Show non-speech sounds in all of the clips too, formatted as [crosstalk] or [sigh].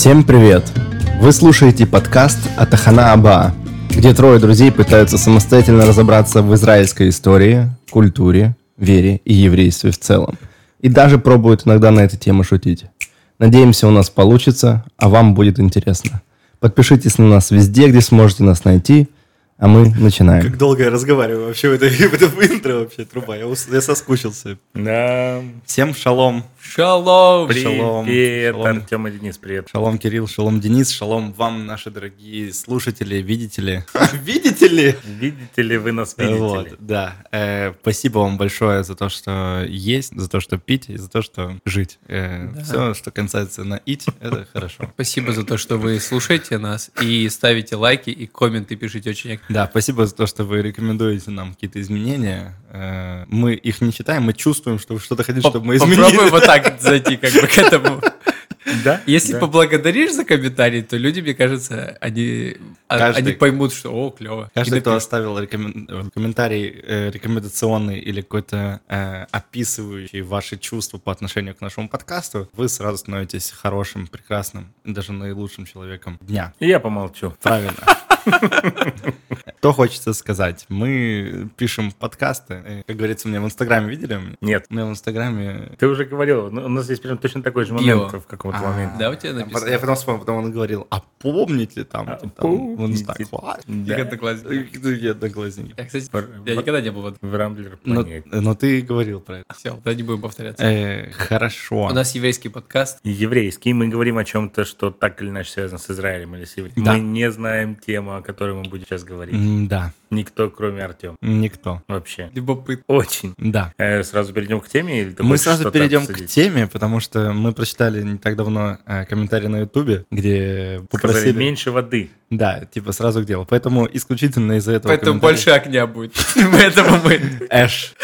Всем привет! Вы слушаете подкаст Атахана Аба, где трое друзей пытаются самостоятельно разобраться в израильской истории, культуре, вере и еврействе в целом. И даже пробуют иногда на эту тему шутить. Надеемся, у нас получится, а вам будет интересно. Подпишитесь на нас везде, где сможете нас найти – а мы начинаем. Как долго я разговариваю вообще в этой, [laughs] в этом интро вообще, труба. Я, я соскучился. Да. Всем шалом. Шалом. Привет, шалом. шалом. Артем и Денис, привет. Шалом, Кирилл, шалом, Денис, шалом вам, наши дорогие слушатели, видители. [laughs] Видите ли? Видите ли вы нас, видите вот, ли? Да. Э, спасибо вам большое за то, что есть, за то, что пить и за то, что жить. Э, да. Все, что касается на ить, [laughs] это хорошо. Спасибо за то, что вы слушаете нас и ставите лайки и комменты пишите очень да, спасибо за то, что вы рекомендуете нам какие-то изменения. Э, мы их не читаем, мы чувствуем, что вы что-то хотите, чтобы мы изменили. Попробуй вот так зайти как бы к этому. Да? Если да. поблагодаришь за комментарий, то люди, мне кажется, они, а, каждый, они поймут, что о, клево. Каждый, кто оставил рекомен... комментарий э, рекомендационный или какой-то э, описывающий ваши чувства по отношению к нашему подкасту, вы сразу становитесь хорошим, прекрасным, даже наилучшим человеком дня. И я помолчу. Правильно. [laughs] Что хочется сказать? Мы пишем подкасты. Э, как говорится, меня в Инстаграме видели? Нет. У меня в Инстаграме... Ты уже говорил, у нас здесь прям точно такой же момент в каком-то А, моменте. Да, у тебя написано? Я потом вспомнил, потом он говорил, а помните там? А, там помните. в Инстаграме? Я, кстати, я никогда не был в Рамблер Но, ты говорил про это. Все, тогда не будем повторяться. Э, хорошо. У нас еврейский подкаст. Еврейский, мы говорим о чем-то, что так или иначе связано с Израилем или с евреем. Да. Мы не знаем тему, о которой мы будем сейчас говорить. Да, Никто, кроме Артема. никто. Вообще. Любопытно. Очень. Да. Э, сразу перейдем к теме? Или ты Мы сразу перейдем к обсудить? теме, потому что мы прочитали не так давно э, комментарий на Ютубе, где Сказали, попросили... меньше воды. Да, типа сразу к делу. Поэтому исключительно из-за этого Поэтому комментария- больше огня будет. [laughs] Поэтому мы... Эш.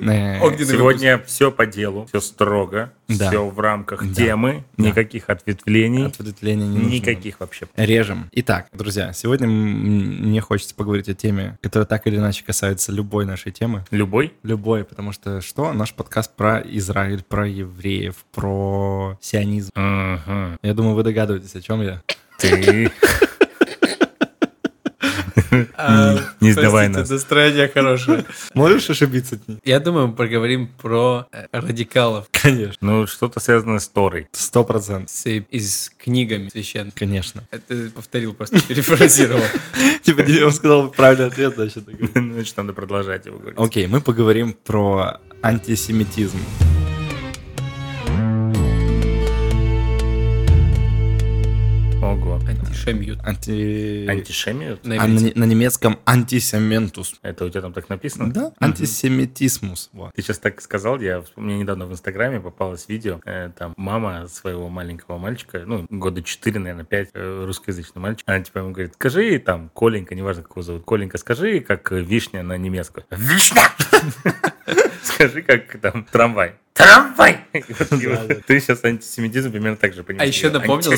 Э, Сегодня все по делу, все строго, Да. все в рамках Да. темы, Да. никаких ответвлений, Ответвления не нужно. никаких вообще. Режем. Итак, друзья, сегодня мне хочется поговорить о теме, которая так или иначе касается любой нашей темы. Любой? Любой, потому что что? Наш подкаст про Израиль, про евреев, про сионизм. Мгм. Я думаю, вы догадываетесь, о чем я. Ты не сдавай нас. Настроение хорошее. Можешь ошибиться? Я думаю, мы поговорим про э, радикалов Конечно. Ну, что-то связано с Торой. Сто процентов. с, и с книгами священными. Конечно. Это повторил, просто перефразировал. [laughs] Типа, он сказал правильный ответ, значит. Значит, надо продолжать его говорить. Окей, мы поговорим про антисемитизм. Ого. Антишемьют. Анти... Антишемию? На А на, на немецком антисементус. Это у тебя там так написано? Да, антисемитизмус. Вот. Ты сейчас так сказал, я мне недавно в Инстаграме попалось видео, э, там мама своего маленького мальчика, ну, года 4, наверное, 5, э, русскоязычный мальчик, она типа ему говорит, скажи там, Коленька, неважно, как его зовут, Коленька, скажи, как э, вишня на немецком. Вишня! [laughs] Скажи, как там трамвай. [laughs] Трамвай! Ты сейчас антисемитизм примерно так же понимаешь. А еще напомнил,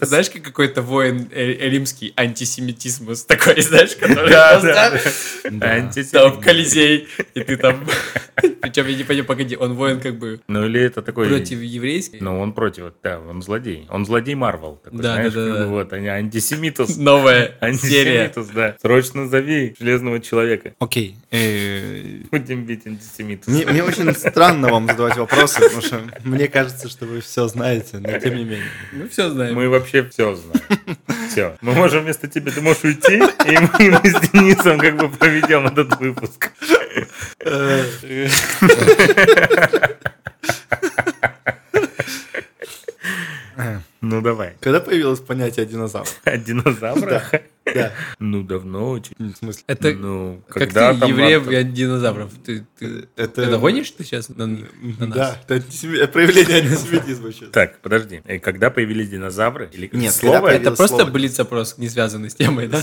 знаешь, как какой-то воин э, римский антисемитизм такой, знаешь, [laughs] который Да, просто да, там. Колизей, и ты там... [laughs] Причем я не понимаю, погоди, он воин как бы Ну или это такой... против еврейских? Ну, он против, да, он злодей. Он злодей Марвел. Да, да, да. Вот, они антисемитус. Новая серия. Антисемитус, да. Срочно зови железного человека. Окей. э, Будем бить антисемитус. Мне, мне очень странно вам задавать вопросы, потому что мне кажется, что вы все знаете, но тем не менее. Мы все знаем. Мы вообще все знаем. Все. Мы можем вместо тебя, ты можешь уйти, и мы, мы с Денисом как бы проведем этот выпуск. [laughs] Ну давай. Когда появилось понятие динозавр? [laughs] О динозаврах? Да. Ну, давно очень. В смысле? Это Ну, как когда ты евреев и динозавров. Ты, ты, Это- ты догонишь ты сейчас на, на нас? Да, это антисеми- проявление антисемитизма сейчас. Так, подожди. И когда появились динозавры? Или Нет, слово? Это просто слово. блиц-опрос, не связанный с темой, да?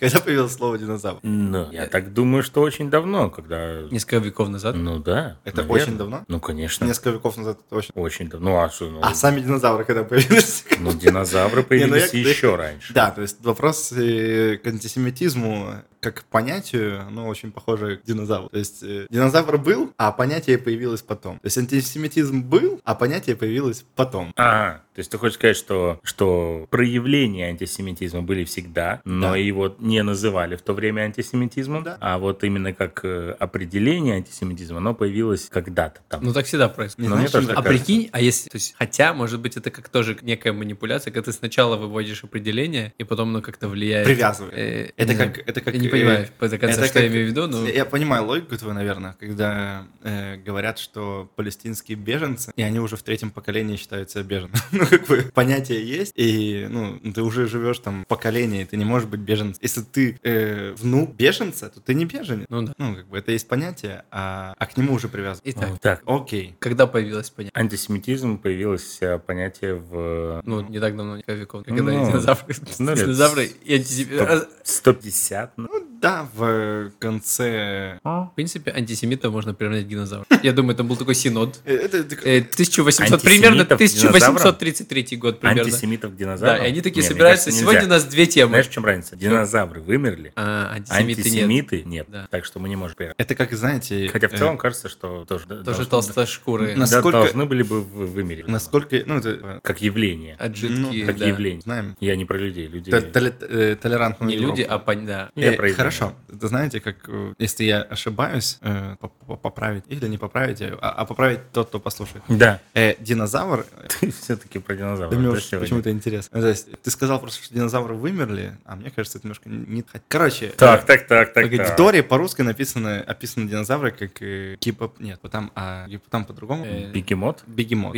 Когда появилось слово динозавр? Ну, я так думаю, что очень давно, когда... Несколько веков назад. Ну да. Это наверное. очень давно? Ну, конечно. Несколько веков назад это очень... Очень давно. Ну, а что? Ну, А сами динозавры когда появились? Ну, динозавры ну появились еще раньше. Да, то есть вопрос э, к антисемитизму как к понятию, оно очень похоже к динозавру. То есть э, динозавр был, а понятие появилось потом. То есть антисемитизм был, а понятие появилось потом. Ага, то есть ты хочешь сказать, что, что проявления антисемитизма были всегда, но Да. его не называли в то время антисемитизмом, Да. а вот именно как э, определение антисемитизма, оно появилось когда-то там. Ну так всегда происходит. Не Но знаешь, мне тоже чем- А прикинь, а если, то есть, хотя, может быть, это как тоже некая манипуляция, когда ты сначала выводишь определение, и потом оно как-то влияет. Привязывает. Э, это не как, это как. Я не э, понимаю до конца, это что я как- имею в виду, но... Я понимаю логику твою, наверное, когда э, говорят, что палестинские беженцы, и они уже в третьем поколении считают себя беженцами. [laughs] ну, как бы понятие есть, и ну, ты уже живешь там в поколении, ты не можешь быть беженцем. Если ты э, внук беженца, то ты не беженец. Ну да. Ну, как бы это есть понятие, а, а к нему уже привязан. Итак, Так, Окей. когда появилось понятие? антисемитизм появилось э, понятие в Ну, не так давно, несколько веков, когда Ну, динозавры, ну, динозавры и антисемиты... Стоп. 150. ну, Да, в конце... В принципе, антисемита можно приравнять к динозавру. Я думаю, это был такой синод. Э, Это, это- Э, 1800, примерно Антисемитов к 1833 год примерно. Антисемитов Да, динозавров. и они такие собираются. Сегодня у нас две темы. Знаешь, в чем разница? Динозавры вымерли, А, антисемиты, нет. антисемиты нет. Да. Так что мы не можем поехать. это как, знаете... Хотя в э, целом кажется, что тоже, Тоже да, Насколько- должны были бы вы- вымереть. Насколько... Ну, это... Как явление. Отжитки, Ну, Как да. явление. Знаем. Я не про людей. Люди... Т- толе- э, Толерантную Не люди, а да. Я Э, про. Хорошо. Это знаете, как э, если я ошибаюсь, э, поп- поп- поправить или не поправить, а, а поправить тот, кто послушает. Да. Э, динозавр, э, [laughs] Ты все-таки про динозавров. да мне уж почему-то интересно. То есть ты сказал просто, что динозавры вымерли, а мне кажется, это немножко не... Короче, Так, э, так, так, так, в так. Торе по-русски написано, описаны динозавры как э, гипоп... Нет, там, а, там по-другому. Э, Бегемот? Бегемот.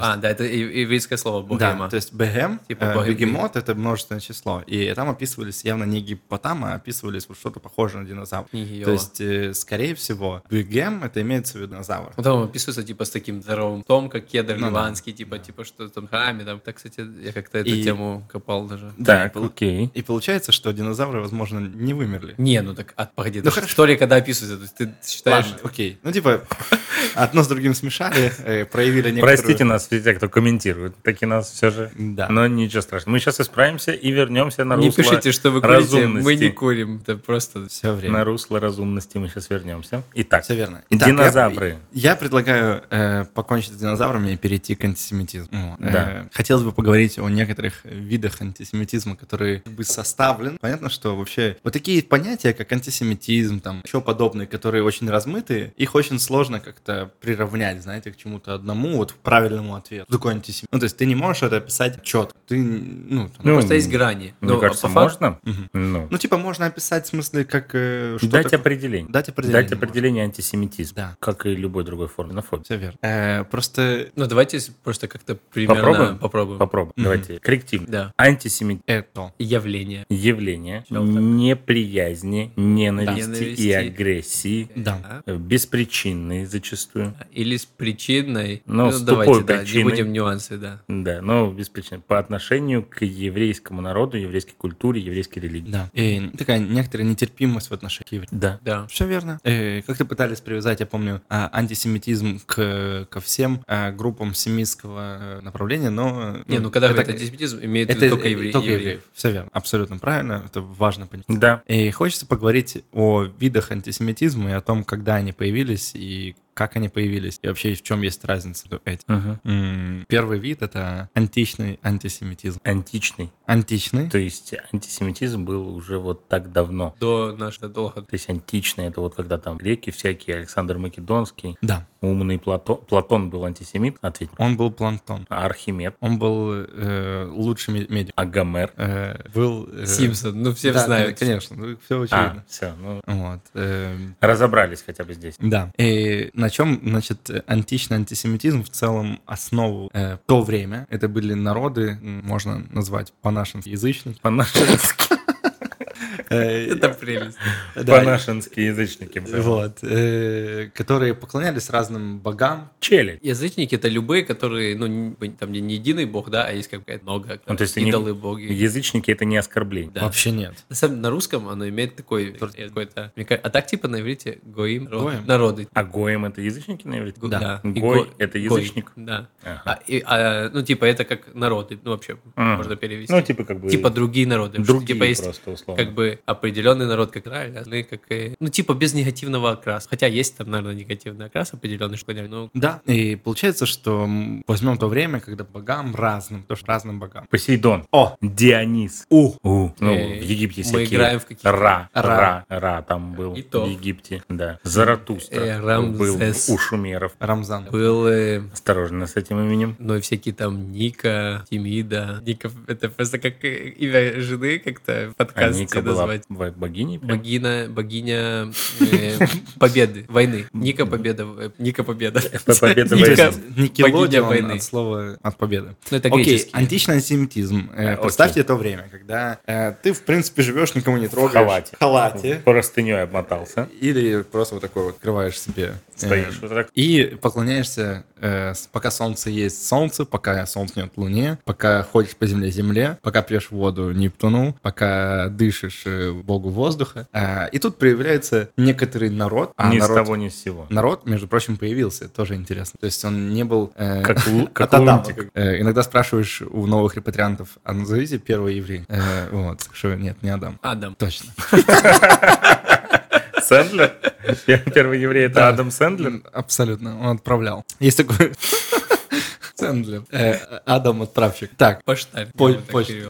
А, да, это еврейское слово Да, богема. то есть бегем, Типа э, богем- бегемот это множественное число. И там описывались явно не гипопотам, а описывались вот что-то похожее на динозавр. Книги То есть, э, скорее всего, бегем это имеется в виду динозавр. Вот там описывается типа с таким здоровым том, как кедр Ну да. ливанский, типа, типа что там храме, там. Так, кстати, я как-то эту И- тему копал даже. Да, Так, пол- окей. И получается, что динозавры, возможно, не вымерли. Не, ну так, а, погоди, Ну хорошо. история, когда описывается, то есть ты считаешь... Ладно, окей. Ну, типа, [laughs] одно с другим смешали, э, проявили некоторую... Простите нас, все те, кто комментирует. Таки нас все же. Да. Но ничего страшного. Мы сейчас исправимся и вернемся на Не русло пишите, что вы курите, мы не курим, это просто... Все время. На русло разумности мы сейчас вернемся. Итак, Все верно. динозавры. Я, я предлагаю э, покончить с динозаврами и перейти к антисемитизму. Э, Да. хотелось бы поговорить о некоторых видах антисемитизма, которые как бы составлен. Понятно, что вообще вот такие понятия, как антисемитизм, там еще подобные, которые очень размытые, их очень сложно как-то приравнять, знаете, к чему-то одному, вот правильному ответу. Что такое антисемитизм? Ну, то есть ты не можешь это описать четко. Ты, ну, там, Ну, Просто есть грани. Мне Ну, кажется, по факту- можно. Мгм. Ну, ну, типа, можно описать в смысле, как э, что дать такое- определение. Дать определение. Дать определение антисемитизма. Да. Как и любой другой форме на фоне. Все верно. Э, просто Ну, давайте просто как-то примерно Попробуем? попробуем. Попробуем. Мгм. Давайте. Коррективно. Да. Антисемитизм. это Явление. Явление неприязни, ненависти Ненависти. и агрессии. Да. э, Беспричинные зачастую. Или с причиной. Ну, с давайте, тупой да, не причиной. будем нюансы, да. Да, но без причин. По отношению к еврейскому народу, еврейской культуре, еврейской религии. Да. И такая некоторая нетерпимость в отношении к евреям. Да. Да. Все верно. Э, как-то пытались привязать, я помню, а, антисемитизм к, ко всем а, группам семитского э, направления, но... Не, ну когда это- антисемитизм, имеет это только э, евреи. Только евреев. евреев. Все верно. Абсолютно правильно. Это важно понять. Да. И хочется поговорить о видах антисемитизма и о том, когда они появились и как они появились, и вообще в чем есть разница между этим. М, Первый вид — это античный антисемитизм. Античный. Античный. То есть антисемитизм был уже вот так давно. До нашего долго. То есть античный, это вот когда там греки всякие, Александр Македонский, Да. умный Платон. Платон был антисемит, ответь. Он был планктон. А Архимед, Он был э, лучший ме- медик. а Гомер. Э, был... э, Симпсон, ну все да, знают. конечно, ну, все А, очевидно. все, ну, Вот. эм, разобрались хотя бы здесь. да. И на чем, значит, античный антисемитизм в целом основу э, то время? Это были народы, можно назвать по-нашенски язычники. По-нашенски. Э, Это прелесть. да, По-нашенски язычники. были. Вот. э, Которые поклонялись разным богам. Челядь. Язычники это любые, которые, ну, там не, единый бог, да, а есть как-то много Ну, то есть идолы, боги. Язычники это не оскорбление. Вообще нет. На самом на русском оно имеет такой э, какой-то... А так типа на иврите гоим, народы. Гоим. А гоем это язычники на иврите? Да. Гой го- это язычник? Да. А, а, ну, типа, это как народы, ну, вообще, можно перевести. Ну, типа как бы... Типа другие народы. другие типа есть просто условно. как бы определенный народ как Израиль, остальные как и... Ну, типа без негативного окраса. Хотя есть там, наверное, негативный окрас определенный, что ну, Да, и получается, что возьмем то время, когда богам разным, тоже разным богам. Посейдон. О, Дионис. у, У. Ну, Э, в Египте мы всякие... играем в какие-то- Ра. Ра. Ра. Ра там был. И то. В Египте, да. Заратустра. Э, был Рамзес. у шумеров. Рамзан. был, э, Осторожно с этим именем. ну, и всякие там Ника, Тимида. Ника, это просто как э, имя жены как-то в А Ника была назвать. бо- богиней? прям? Богина, богиня э, победы, войны. Ника победа, э, Ника победа. Победа войны. Никелодеон богиня войны. от слова от победы. Ну, это Окей, античный антисемитизм. Э, Э, Представьте то время, когда э, ты, в принципе, живешь, никому не трогаешь. халате. В халате. Простыней обмотался. Или просто вот такой вот открываешь себе. э, Стоишь вот так. И поклоняешься, э, с- пока солнце есть солнце, пока солнце нет луне, пока ходишь по земле земле, пока пьешь воду Нептуну, пока дышишь э, богу воздуха. А, и тут проявляется некоторый народ. А Ни с народ, того, ни с сего. народ, между прочим, появился. Тоже интересно. То есть он не был... э, [laughs] Как, лу- [laughs] как. Э, Иногда спрашиваешь у новых репатриантов, а назовите первый еврей. Э, Вот, что нет, не Адам. Адам. Точно. [laughs] Сэндлер? Первый еврей это Да. Адам Сэндлер? Абсолютно, он отправлял. Есть такой... [laughs] Сэндлер. Э, Адам отправщик. Так, Поштарь. по-.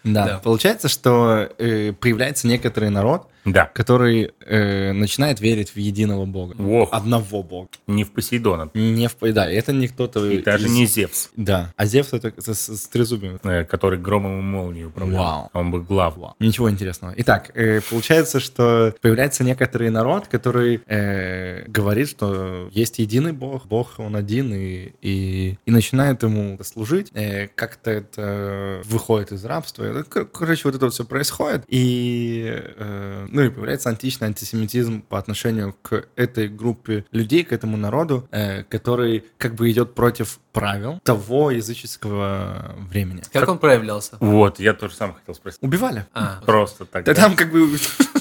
Да. Получается, что э, появляется некоторый народ, Да. который э, начинает верить в единого бога. Ох. Одного бога. Не в Посейдона. Не в... Да, это не кто-то... И даже из- не Зевс, Да. А Зевс это с, с- с трезубием. э, который громом и молнией управлял. Вау. Он был глав. Ничего интересного. Итак, э, получается, что появляется некоторый народ, который э, говорит, что есть единый Бог, Бог он один, и, и, и начинает ему служить. Э, как-то это выходит из рабства. Кор- Короче, вот это вот все происходит. И, э, ну, и появляется античный антисемитизм по отношению к этой группе людей, к этому народу, э, который как бы идет против правил того языческого времени. Как он проявлялся? Вот, я тоже сам хотел спросить. Убивали. А, Просто так. Да? там как бы...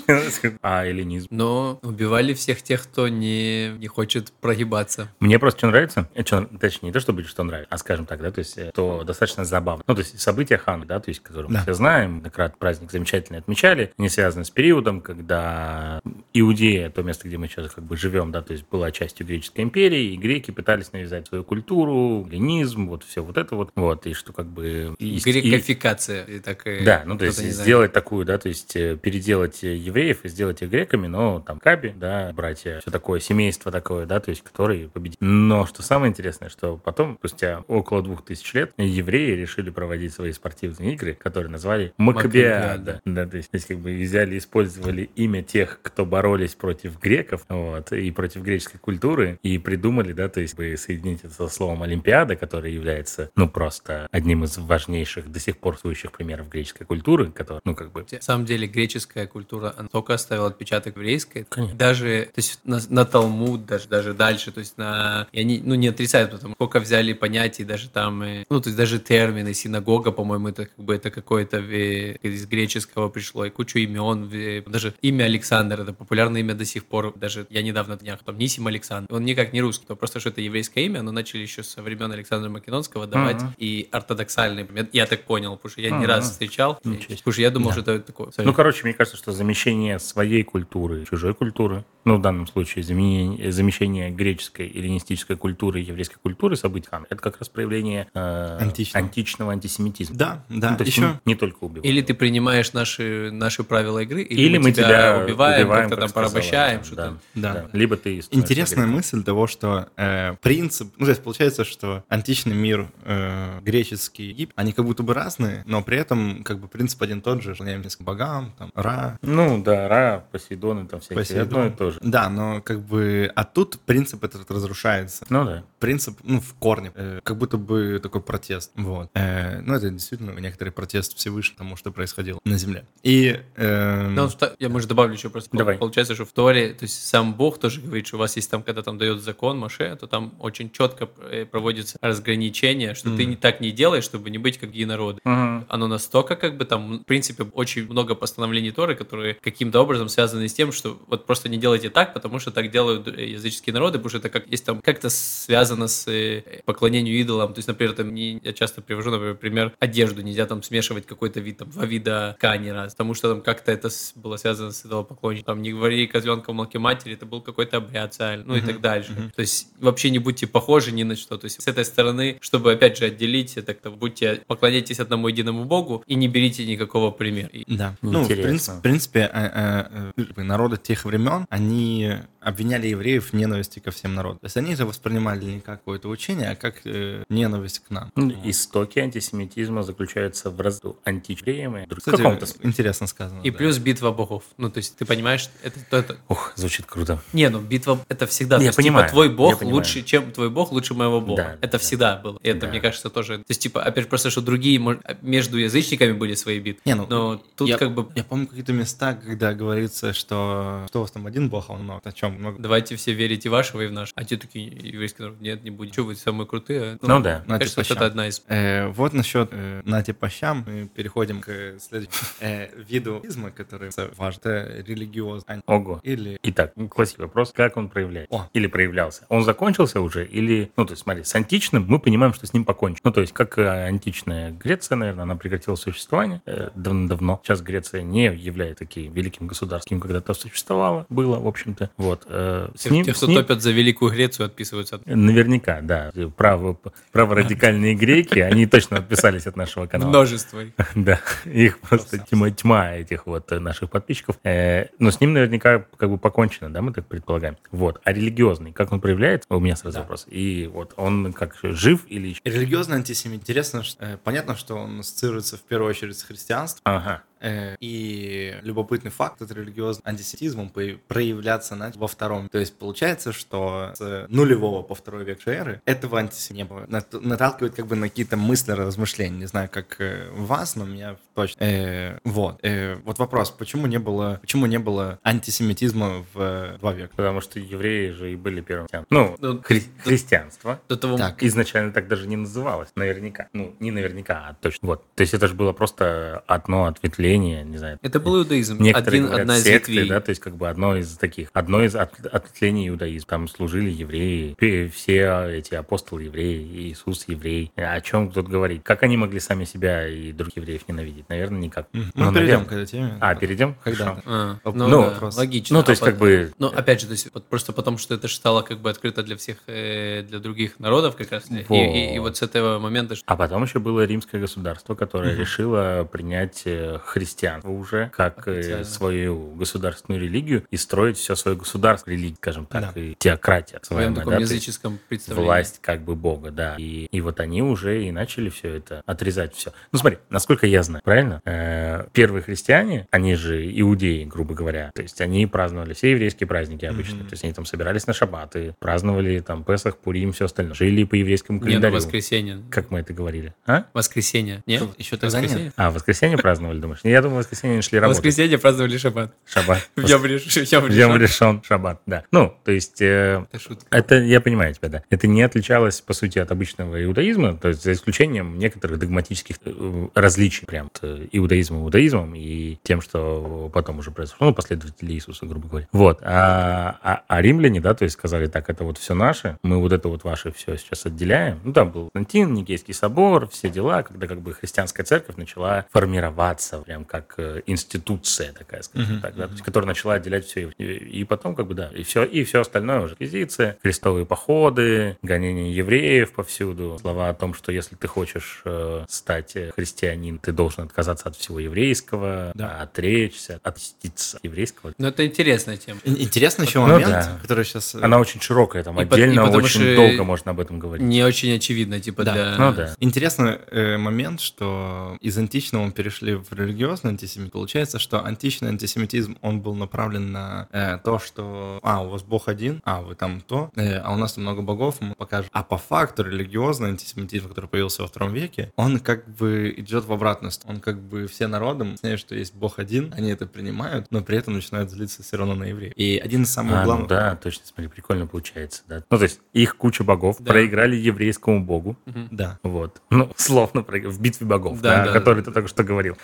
[laughs] А, эллинизм. но убивали всех тех, кто не, не хочет прогибаться. Мне просто что нравится, э, чё- точнее, не то, чтобы что нравится, а скажем так, да, то есть, э, то достаточно забавно. Ну, то есть, события Хана, да, то есть, которые мы Да. все знаем, как раз праздник замечательно отмечали, не связаны с периодом, когда Иудея, то место, где мы сейчас как бы живем, да, то есть, была частью греческой империи, и греки пытались навязать свою культуру, ленизм, вот все вот это вот, вот, и что как бы... и- и- Грекофикация. и так, э, Да, ну то есть сделать такую, да, то есть э, переделать э, евреев и сделать их греками, но там Каби, да, братья, все такое, семейство такое, да, то есть которые победили. Но что самое интересное, что потом, спустя около двух тысяч лет, евреи решили проводить свои спортивные игры, которые назвали. Маккабиада. Да, то есть, то есть как бы взяли, использовали имя тех, кто боролись против греков, вот, и против греческой культуры, и придумали, да, то есть бы соединить это со словом Олимпиада, которое является, ну, просто одним из важнейших до сих пор существующих примеров греческой культуры, который, ну, как бы... На самом деле греческая культура она только оставила отпечаток еврейской. Конечно. Даже то есть на, на Талмуд, даже, даже дальше, то есть на... И они, ну, не отрицают, потому сколько взяли понятий, даже там, э, ну, то есть даже термины, синагога, по-моему, это как бы это какое-то э, из греческого пришло, и кучу имен, э, даже имя Александр, это популярное имя до сих пор, даже я недавно на днях, там, Нисим Александр, он никак не русский, то просто что это еврейское имя, но начали еще со времен Александра Македонского давать Мгм. и ортодоксальный, я, я так понял, потому что я не Мгм. раз встречал, потому что я думал, что это такое. Ну, короче, мне кажется, что замещение своей культуры чужой культуры, ну, в данном случае заменение- замещение греческой, эллинистической культуры и еврейской культуры событий это как раз проявление э, Античного. античного антисемитизма. Да, да. Ну, то есть Еще не, не только убивать. Или ты принимаешь наши, наши правила игры, или, Или мы тебя убиваем, как-то как там порабощаем, да, что-то. Да. да. Либо ты... Интересная греком. мысль того, что э, принцип, ну то есть получается, что античный мир, э, греческий, Египет, они как будто бы разные, но при этом как бы принцип один тот же, поклоняемся богам, там, Ра, Ну, да, Ра, Посейдон и там всякие, Посейдон. одно и то же. Да, но как бы, а тут принцип этот разрушается. Ну, да. Принцип, ну, в корне, э, как будто бы такой протест, вот. Э, ну, это действительно некоторый протест Всевышнего тому, что происходило на Земле. И... э, Ну, ста- я, может, добавлю еще просто. Давай. получается, что в Торе, то есть сам Бог тоже говорит, что у вас есть там, когда там дает закон Маше, то там очень четко э, проводится разграничение, что ты не так не делаешь, чтобы не быть как другие народы. Оно настолько как бы там, в принципе, очень много постановлений Торы, которые каким-то образом связаны с тем, что вот просто не делайте так, потому что так делают э, языческие народы, потому что это как есть там как-то связано с э, поклонением идолам. То есть, например, там не, я часто привожу, например, пример одежду. Нельзя там смешивать какой-то вид, там, два вида ткани раз, потому что там как-то это было связано с идолопоклонничеством. Там не говори козленка в молоке матери, это был какой-то обряд, ну и так дальше. То есть вообще не будьте похожи ни на что. То есть с этой стороны, чтобы опять же отделить, так-то будьте, поклоняйтесь одному единому Богу и не берите никакого примера. Да. Ну, в принципе, в принципе э, э, э, народы тех времен, они обвиняли евреев в ненависти ко всем народам. То есть они же воспринимали не как какое-то учение, а как э, ненависть к нам. Ну, истоки антисемитизма заключаются в разду антиевреями. Кстати, каком-то интересно сказано. И да. плюс битва богов. Ну, то есть ты понимаешь, это... То, это... Ух, звучит круто. Не, ну битва это всегда... Не, я есть, типа, понимаю. Типа, твой бог лучше, чем твой бог лучше моего бога. Да, это да. всегда было. И это, да. мне кажется, тоже... То есть, типа, опять же, просто, что другие между язычниками были свои битвы. Не, ну, Но тут я, как бы... Я помню какие-то места, когда говорится, что... Что у вас там один бог, а он много. О чем? Много. Давайте все верите вашего и в наш. А те такие еврейские народ, нет, не будет. Что вы самые крутые? Ну, ну да. Мне кажется, это одна из... Э, вот насчет э, нати по щам мы переходим к следующему э, виду изма, который важен. Это религиозный. Ого. Или... Итак, классический вопрос. Как он проявляется? О. Или проявлялся? Он закончился уже? Или... Ну, то есть, смотри, с античным мы понимаем, что с ним покончено. Ну, то есть, как античная Греция, наверное, она прекратила существование э, давно. Сейчас Греция не является таким великим государством, когда-то существовало, было, в общем-то. Вот. Э, с ним, те, кто ним... топят за Великую Грецию, отписываются. Наверняка, да. Право, праворадикальные греки, они точно отписались от нашего [laughs] канала. Множество. [laughs] Да, их просто тьма, тьма этих вот наших подписчиков. Э, но с ним наверняка как бы покончено, да, мы так предполагаем. Вот. А религиозный, как он проявляется? У меня сразу вопрос. И вот он как жив или... Религиозный антисемит. Интересно, э, понятно, что он ассоциируется в первую очередь с христианством. Ага. Э, и любопытный факт, это религиозный антисемитизм проявляться начал во втором. То есть получается, что с нулевого по второй век эры этого антисемитизма не было. Наталкивает как бы на какие-то мысли, размышления. Не знаю, как э, вас, но меня точно. Э, вот. Э, вот вопрос, почему не было, почему не было антисемитизма в два века? Потому что евреи же и были первым. Ну, ну хри- до, христианство до того... так. изначально так даже не называлось, наверняка. Ну, не наверняка, а точно. Вот. То есть это же было просто одно ответвление ответвление, не знаю. Это был иудаизм. Некоторые Один, говорят, одна из секты, ветвей. да, то есть как бы одно из таких, одно из от, ответвлений иудаизма. Там служили евреи, все эти апостолы евреи, Иисус еврей. О чем тут говорить? Как они могли сами себя и других евреев ненавидеть? Наверное, никак. Мы ну, перейдем наверное. к этой теме. А, перейдем? Когда? А, ну, ну да, логично. Ну, то есть, а как бы... Ну, опять же, то есть, вот просто потому, что это же стало как бы открыто для всех, э, для других народов как раз. Вот. И, и, и вот с этого момента... А потом еще было римское государство, которое угу. решило принять э, христианство уже как э, свою государственную религию и строить все свое государство, религию, скажем так, да. и теократия. В своем таком да, языческом представлении. Власть как бы Бога, да. И, и вот они уже и начали все это отрезать все. Ну смотри, насколько я знаю, правильно? Э, первые христиане, они же иудеи, грубо говоря, то есть они праздновали все еврейские праздники обычно, mm-hmm. то есть они там собирались на шаббаты, праздновали там Песах, Пурим, все остальное, жили по еврейскому календарю. Нет, воскресенье. Как мы это говорили? А? Воскресенье. Нет? Еще тогда нет. А, воскресенье праздновали, думаешь? Я думаю, воскресенье шли работать. В воскресенье праздновали шаббат. Шаббат. [laughs] В Йом решен шаббат, да. Ну, то есть... Э, это шутка. Это, я понимаю тебя, да. Это не отличалось, по сути, от обычного иудаизма, то есть за исключением некоторых догматических э, различий прям иудаизмом иудаизмом и тем, что потом уже произошло, ну, последователи Иисуса, грубо говоря. Вот. А, а, а римляне, да, то есть сказали, так, это вот все наше, мы вот это вот ваше все сейчас отделяем. Ну, там был Константин, Никейский собор, все дела, когда как бы христианская церковь начала формироваться прям как э, институция такая, скажем uh-huh, так, да, uh-huh. которая начала отделять все. И, и потом, как бы, да, и все, и все остальное уже. Инквизиция, крестовые походы, гонение евреев повсюду, слова о том, что если ты хочешь э, стать христианин, ты должен отказаться от всего еврейского, да. отречься, отститься еврейского. Ну, это интересная тема. Интересный еще ну, момент, да. который сейчас... Э, Она очень широкая, там и отдельно по, и очень долго можно об этом говорить. Не очень очевидно, типа, да. для... Ну, да. Интересный э, момент, что из античного мы перешли в религиозный религиозный антисемит. Получается, что античный антисемитизм, он был направлен на э, то, что, а, у вас бог один, а, вы там то, э, а у нас много богов, мы покажем. А по факту религиозный антисемитизм, который появился во втором веке, он как бы идет в обратную сторону. Он как бы все народам знают, что есть бог один, они это принимают, но при этом начинают злиться все равно на евреев. И один из самых А, ну главных... да, точно, смотри, прикольно получается, да. Ну, то есть их куча богов Да. проиграли еврейскому богу, Да. вот. Ну, [laughs] словно в битве богов, Да, да, да, о которой да. ты только что говорил.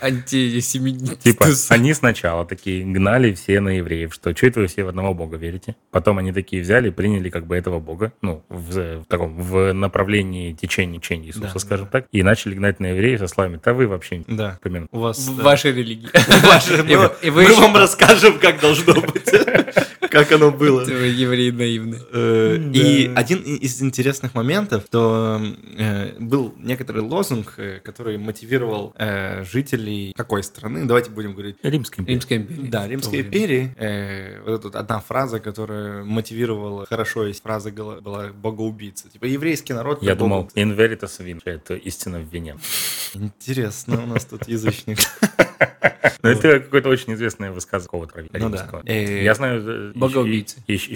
Антисемитизм. Типа, они сначала такие гнали все на евреев, что что это вы все в одного бога верите? Потом они такие взяли и приняли как бы этого бога, ну, в, в таком, в направлении течения учения Иисуса, Да, скажем так, и начали гнать на евреев со словами, да вы вообще не Да. помимо. У вас... В да. вашей религии. [laughs] Вы Мы вам расскажем, как должно быть, [laughs] как оно было. Вы евреи наивные. Э, И один из интересных моментов, то э, был некоторый лозунг, э, который мотивировал жителей какой страны, давайте будем говорить, Римская империя. Римская империя. да, Римской империи. э, Вот эта вот одна фраза, которая мотивировала, хорошо есть фраза была богоубийца. Типа еврейский народ. Я думал, in veritas vin, это истина в вине. Интересно, у нас тут язычник. [laughs] Ну, это какое-то очень известное высказывание какого-то Ну римского. Э, Я знаю, э, Богоубийцы. Еще,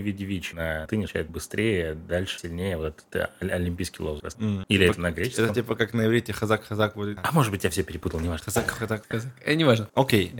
Видевич на ты начинает быстрее, дальше сильнее. Вот это олимпийский лозунг. Или типа- это на греческом? Это типа как на иврите хазак-хазак. А может быть, я все перепутал, неважно. Хазак-хазак. Э, неважно. Окей,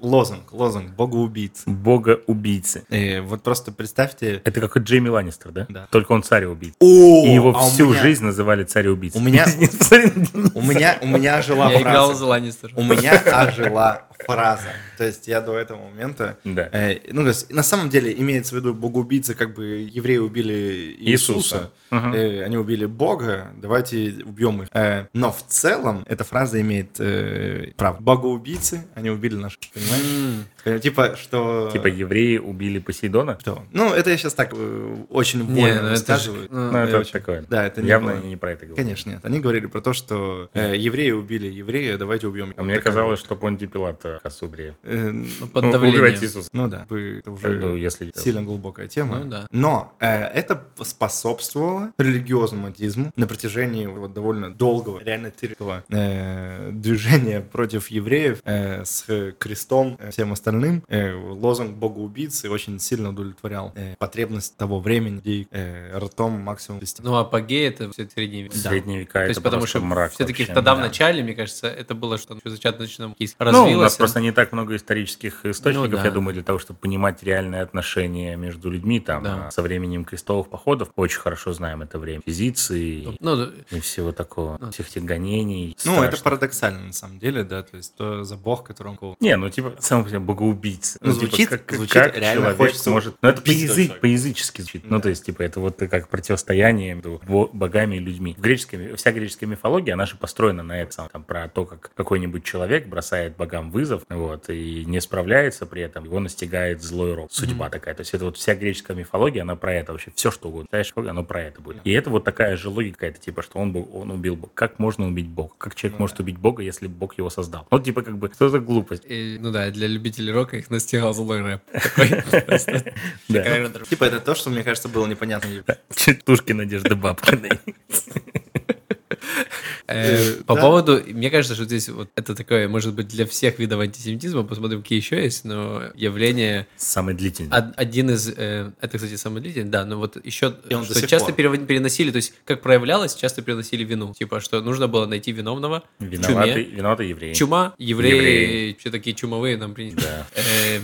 лозунг, лозунг, богоубийц. Бога-убийцы. Э, вот просто представьте... Это как и Джейми Ланнистер, да? Да. Только он царя-убийца. О, И его а у всю меня- жизнь называли царя-убийцей. У меня- [laughs] Меня, у меня жила Я играл за Ланнистера. У меня ожила фраза. То есть я до этого момента... Да. э, ну, то есть на самом деле имеется в виду богоубийцы, как бы евреи убили Иисуса. Иисуса. Мгм. Э, они убили Бога, давайте убьем их. Э, но в целом эта фраза имеет э, право. Богоубийцы, они убили наших, понимаешь? Э, Типа, что... Типа евреи убили Посейдона? Что? Ну, это я сейчас так э, очень Не, вольно ну ж- ну, Ну, это очень- такое. Да, это не Явно было. они не про это говорят. Конечно, нет. Они говорили про то, что э, евреи убили еврея, давайте убьем. А мне казалось, что Понтий Пилат э, косу бреет. Э, Ну, под Ну, давлением. убивать Иисуса. ну да, вы- это уже Ну, если... сильно глубокая тема. Ну да. Но э, это способствовало религиозному атеизму на протяжении вот довольно долгого, реально тыркого э, движения против евреев э, с крестом и всем остальным. Э, лозунг богоубийцы очень сильно удовлетворял э, потребность того времени, где э, ртом максимум вести. Ну, апогей это все средние века. Средние века То это есть, потому что мрак все-таки тогда в Да. начале, мне кажется, это было что-то в зачаточном. Ну, Развилось. Просто не так много исторических источников, Ну, да. я думаю, для того, чтобы понимать реальные отношения между людьми, там, Да. а, со временем крестовых походов, очень хорошо знаем это время. Физиции Ну, и всего такого, Ну. всех этих гонений. Ну, это страшных. парадоксально на самом деле, да, то есть то за бог, которому Не, ну типа сам по себе богоубийца. Ну, типа, звучит- как, как- звучит как реально человек хочется может. Ну, это по-язык, по-язычески звучит. Ну, Да. то есть, типа, это вот как противостояние между бо- богами и людьми. В греческой, вся греческая мифология, она же построена на этом. Там, про то, как какой-нибудь человек бросает богам вызов, вот, и не справляется при этом, его настигает злой рок. Судьба такая. То есть, это вот вся греческая мифология, она про это вообще. Все, что угодно. Знаешь, оно про это будет. И это вот такая же логика, это типа, что он, был, он убил Бога. Как можно убить Бога? Как человек Ну может убить Бога, если Бог его создал? Вот, типа, как бы, что за глупость? и, ну да, для любителей рока их настигал злой рэп. [laughs] Да. Типа это то, что, мне кажется, было непонятно. [laughs] Тушки Надежды Бабкиной. [laughs] Э, По да. поводу, мне кажется, что здесь вот это такое, может быть, для всех видов антисемитизма, посмотрим, какие еще есть, но явление Самый длительный. Од- один из, э, это, кстати, самый длительный, да, но вот еще, что часто переносили, то есть, как проявлялось, часто переносили вину, типа, что нужно было найти виновного в Виноватый, еврей. Чума, евреи, Евреи. все такие чумовые нам принесли.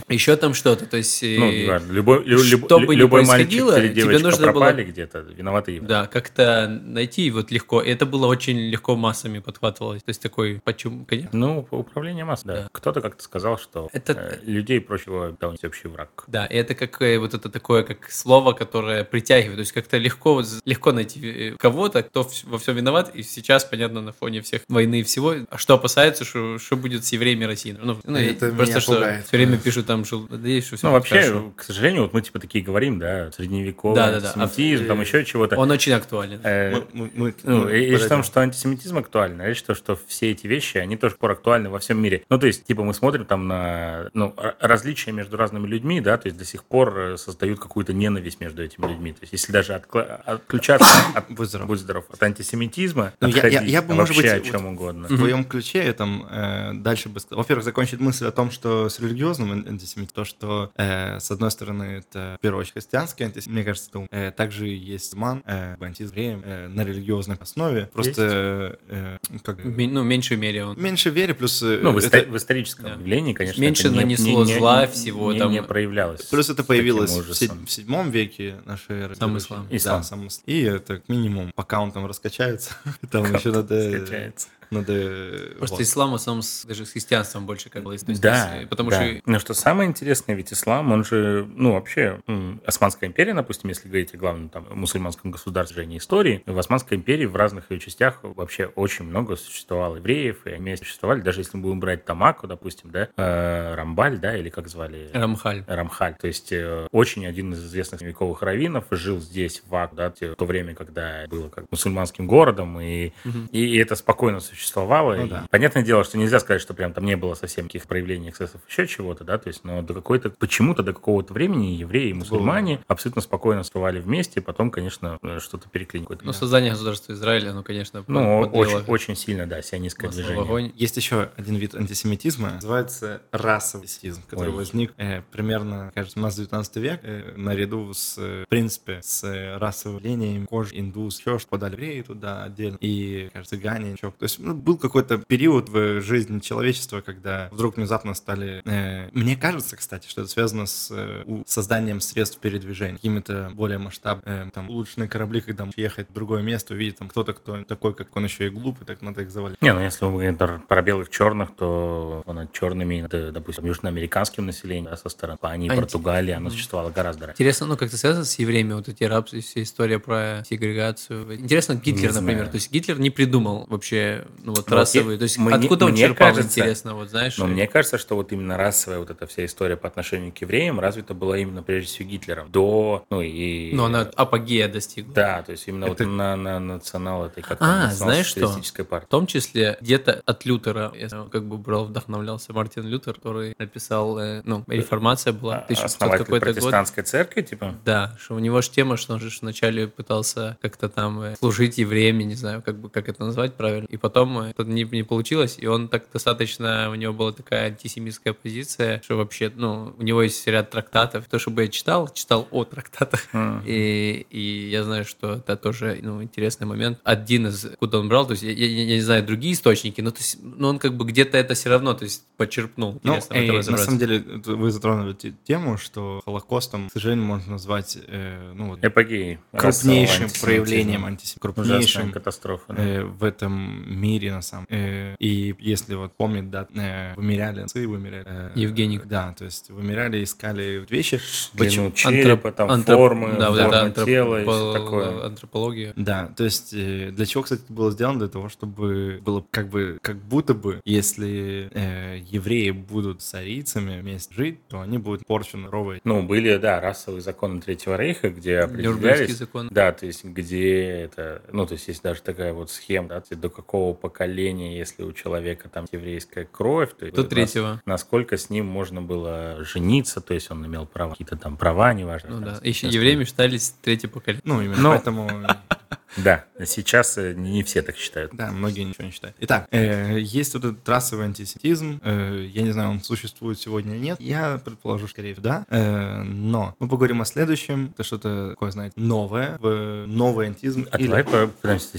Еще там что-то, то есть... э, Ну. Любой, лю- люб- что бы ни любой мальчик происходило, или тебе девочка нужно было- пропали где-то, виноватый еврей. Да, как-то найти вот легко. И это было очень легко массами подхватывалось. То есть такой почему, конечно. Ну, управление массой, да. Да. Кто-то как-то сказал, что Это- э, людей проще давать общий враг. Да, и это как э, вот это такое, как слово, которое притягивает. То есть как-то легко, вот легко найти э, кого-то, кто во всем виноват. И сейчас, понятно, на фоне всех войны и всего, а что опасаются, что, что будет с евреями России. Ну, ну, и Это просто меня что пугает. все время пишут там, что надеюсь, что все Ну, вообще, к сожалению, вот мы типа такие говорим, да, средневековый Да-да-да. антисемитизм, А, там э, еще чего-то. Он очень актуален. Э, Мы- мы- мы- Ну, мы я считаю, подойдем. что антисемитизм антисемитизм актуален, а речь то, что все эти вещи, они тоже пор актуальны во всем мире. Ну, то есть, типа, мы смотрим там на ну, различия между разными людьми, да, то есть до сих пор э, создают какую-то ненависть между этими людьми. То есть, если даже откла- отключаться [coughs] от, будь здоров. будь здоров, от антисемитизма, ну, я, я, я бы, может быть, о чем вот угодно. В твоем ключе я там э, дальше бы сказал. Во-первых, закончить мысль о том, что с религиозным антисемитизмом, то, что, э, с одной стороны, это, в первую очередь, христианский антисемитизм, мне кажется, это, э, также есть ман, э, антисемитизм э, на религиозной основе. Просто, э, как... Ну, меньшей мере он. Меньше вере, плюс... Э, ну, в, это... в историческом да. явлении, конечно, Меньше это нанесло не, зла не, всего не, там. Не проявлялось. Плюс это появилось в, в седьмом веке нашей эры. Сам ислам. ислам. Да, сам ислам. И это как минимум, пока он там раскачается, там еще надо... Скачается надо... Просто вот. ислам, в основном, даже с христианством больше как бы... Да, потому да. что... Но что самое интересное, ведь ислам, он же, ну, вообще, Османская империя, допустим, если говорить о главном там мусульманском государстве, не истории, в Османской империи в разных ее частях вообще очень много существовало евреев, и они существовали, даже если мы будем брать Тамаку, допустим, да, э, Рамбаль, да, или как звали? Рамхаль. Рамхаль. То есть э, очень один из известных вековых раввинов жил здесь, в Ак, да, в то время, когда было как мусульманским городом, и, угу. и это спокойно существовало существовало. Ну, да. Понятное дело, что нельзя сказать, что прям там не было совсем каких проявлений эксцессов, еще чего-то, да, то есть, но до какой-то, почему-то до какого-то времени евреи и мусульмане было. абсолютно спокойно существовали вместе, потом, конечно, что-то переклинило. Ну, да. создание государства Израиля, ну, конечно, Ну, очень, очень сильно, да, сионистское движение. Огонь. Есть еще один вид антисемитизма, называется расовый антисемитизм, который Ой. возник э, примерно, кажется, у нас 19 век, э, наряду с, э, в принципе, с расовым лением кожи, индус, еще что подали евреи туда отдельно, и, кажется, цыгане, еще. То есть, ну, был какой-то период в жизни человечества, когда вдруг внезапно стали... Э, мне кажется, кстати, что это связано с э, созданием средств передвижения, какими-то более масштабными, э, там, улучшенные корабли, когда ехать в другое место, увидеть там кто-то, кто такой, как он еще и глупый, так надо их завалить. Не, ну если мы говорим про белых черных, то над черными, это, допустим, южноамериканским населением, да, со стороны Испании, Анти... Португалии, оно существовало гораздо раньше. Интересно, ну как-то связано с евреями, вот эти рабы, вся история про сегрегацию. Интересно, Гитлер, например, то есть Гитлер не придумал вообще, ну вот, расовые. То есть мне, откуда он черпал, кажется, интересно, вот знаешь? Но и... мне кажется, что вот именно расовая вот эта вся история по отношению к евреям развита была именно прежде всего Гитлером. До, ну и... Но она апогея достигла. Да, то есть именно Это... вот на, на национал этой как А, знаешь что? Партии. В том числе где-то от Лютера, я как бы брал, вдохновлялся Мартин Лютер, который написал, э, ну, реформация была. Основатель протестантской год. церкви, типа? Да, что у него же тема, что он же вначале пытался как-то там э, служить евреям, не знаю, как бы как это назвать правильно. И потом э, это не, не получилось, и он так достаточно, у него была такая антисемитская позиция, что вообще, ну, у него есть ряд трактатов. То, чтобы я читал, читал о трактатах. Mm. И, и я знаю, что это тоже, ну, интересный момент. Один из, куда он брал, то есть я, я, я не знаю другие источники, но, то есть, но он как бы где-то это все равно, то есть подчерпнул. Ну, эй, на самом деле, вы затронули тему, что Холокостом, к сожалению, можно назвать, э, ну, вот, Эпогеей. Крупнейшим проявлением антисемитизма. Крупнейшим катастрофа, да. э, в этом мире, на самом деле. Э, и если вот помнит, да, э, вымеряли, вымеряли. Э, Евгений. Да, то есть вымеряли, искали вещи. Почему? Черепа, Антроп... там антроп... формы, да, форма это антроп... тела и все такое. Антропология. Да, то есть для чего, кстати, было сделано? Для того, чтобы было как бы, как будто бы, если э, евреи будут с арийцами вместе жить, то они будут порчены ровой. Ну, были, да, расовые законы Третьего Рейха, где определялись... закон. Да, то есть где это... Ну, то есть есть даже такая вот схема, да, до какого поколения, если у человека там еврейская кровь, то до третьего. Насколько с ним можно было жениться, то есть он имел права, какие-то там права, неважно. Ну да, еще евреями считались третье поколение. Ну, именно Но... поэтому [laughs] да, сейчас э, не все так считают. Да, многие ничего не считают. Итак, э, есть вот этот трассовый антисемитизм. Э, я не знаю, он существует сегодня или нет. Я предположу, скорее да. Э, но мы поговорим о следующем. Это что-то такое, знаете, новое. В новый антизм. А или... давай,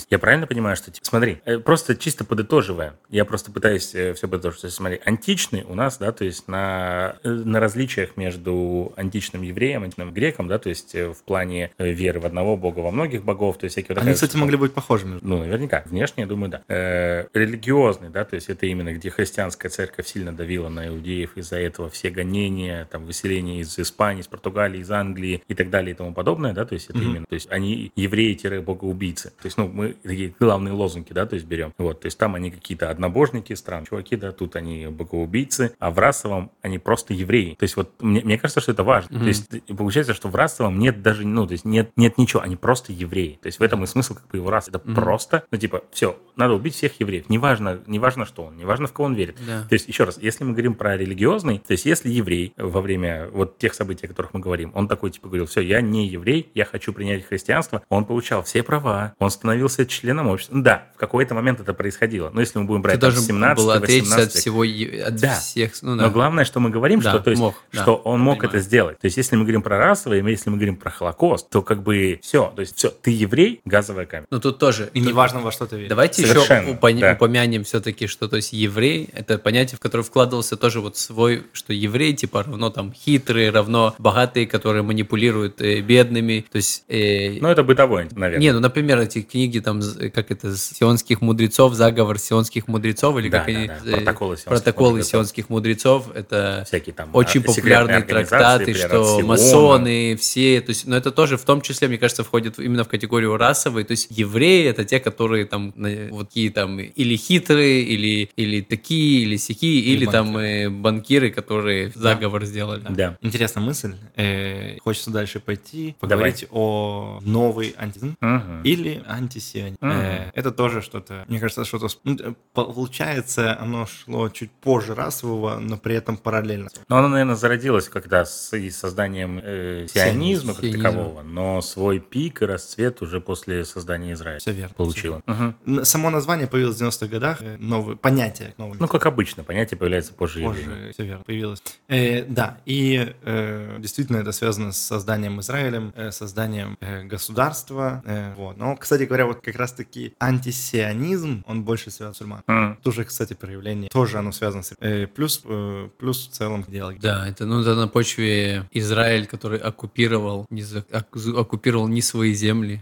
я правильно понимаю, что... Типа, смотри, э, просто чисто подытоживая. Я просто пытаюсь э, все подытожить. Смотри, античный у нас, да, то есть на, на различиях между античным евреем, античным греком, да, то есть в плане веры в одного бога, во многих богов, то есть всякие они, кстати, могли быть похожими. Ну, наверняка. Внешне, я думаю, да. Э, религиозный, да, то есть это именно где христианская церковь сильно давила на иудеев, из-за этого все гонения, там, выселение из Испании, из Португалии, из Англии и так далее и тому подобное, да, то есть это mm-hmm. именно, то есть они евреи-богоубийцы. То есть, ну, мы такие главные лозунги, да, то есть берем. Вот, то есть там они какие-то однобожники, стран, чуваки, да, тут они богоубийцы, а в расовом они просто евреи. То есть вот мне, мне кажется, что это важно. Mm-hmm. То есть получается, что в расовом нет даже, ну, то есть нет, нет ничего, они просто евреи. То есть в этом и смысл как бы его раз. Это Мгм. просто, ну, типа, все, надо убить всех евреев. Неважно, неважно, что он, неважно, в кого он верит. Да. То есть, еще раз, если мы говорим про религиозный, то есть, если еврей во время вот тех событий, о которых мы говорим, он такой, типа, говорил, все, я не еврей, я хочу принять христианство, он получал все права, он становился членом общества. Да, в какой-то момент это происходило. Но если мы будем Ты брать там, должен 17 был от 18 всего, от Да. всех, ну но да. главное, что мы говорим, Да, что, то есть, мог, да, что он мог понимаю. это сделать. То есть, если мы говорим про расовое, и если мы говорим про Холокост, то как бы все. То есть, все, ты еврей, газовая камера. Ну тут тоже. И тут- неважно, во что ты веришь. Давайте Совершенно, еще упомя- да. упомянем все-таки, что то есть еврей это понятие, в которое вкладывался тоже вот свой, что еврей типа равно там хитрые, равно богатые, которые манипулируют э, бедными. То есть э, Ну, это бытовой, наверное. не, ну, например, эти книги там, з- как это, сионских мудрецов, заговор сионских мудрецов, или Да, как да, они... да, э, протоколы сионских протоколы мудрецов. сионских мудрецов, это Всякие там очень а, популярные трактаты, что масоны, все, то есть, но это тоже в том числе, мне кажется, входит именно в категорию расовой, то есть евреи это те, которые там вот такие там или хитрые, или, или такие, или сякие, или, там э, банкиры, которые заговор сделали. Да. Интересная мысль. Э, хочется дальше пойти, поговорить о новый антизм Мгм. или антисионизм. Мгм. Э, это тоже что-то, мне кажется, что-то... ну, э, Получается, оно шло чуть позже расового, но при этом параллельно. Но оно, наверное, зародилось когда с и созданием э, сионизма как Сионизм. такового, но свой пик и расцвет уже после создания Израиля Все верно. получило. Мгм. Н- Само название появилось в 90-х годах, э, новое понятие. Новое. Ну, как обычно, понятие появляется позже. позже, все верно, появилось. Э, да, и э, действительно это связано с созданием Израилем, э, созданием э, государства. э, вот. Но, кстати говоря, вот как раз-таки антисионизм, он больше связан с мусульман. М. Тоже, кстати, проявление, тоже оно связано с... э, плюс, э, плюс в целом идеология. Да, это, ну, это на почве Израиль, который оккупировал не, оккупировал не свои земли,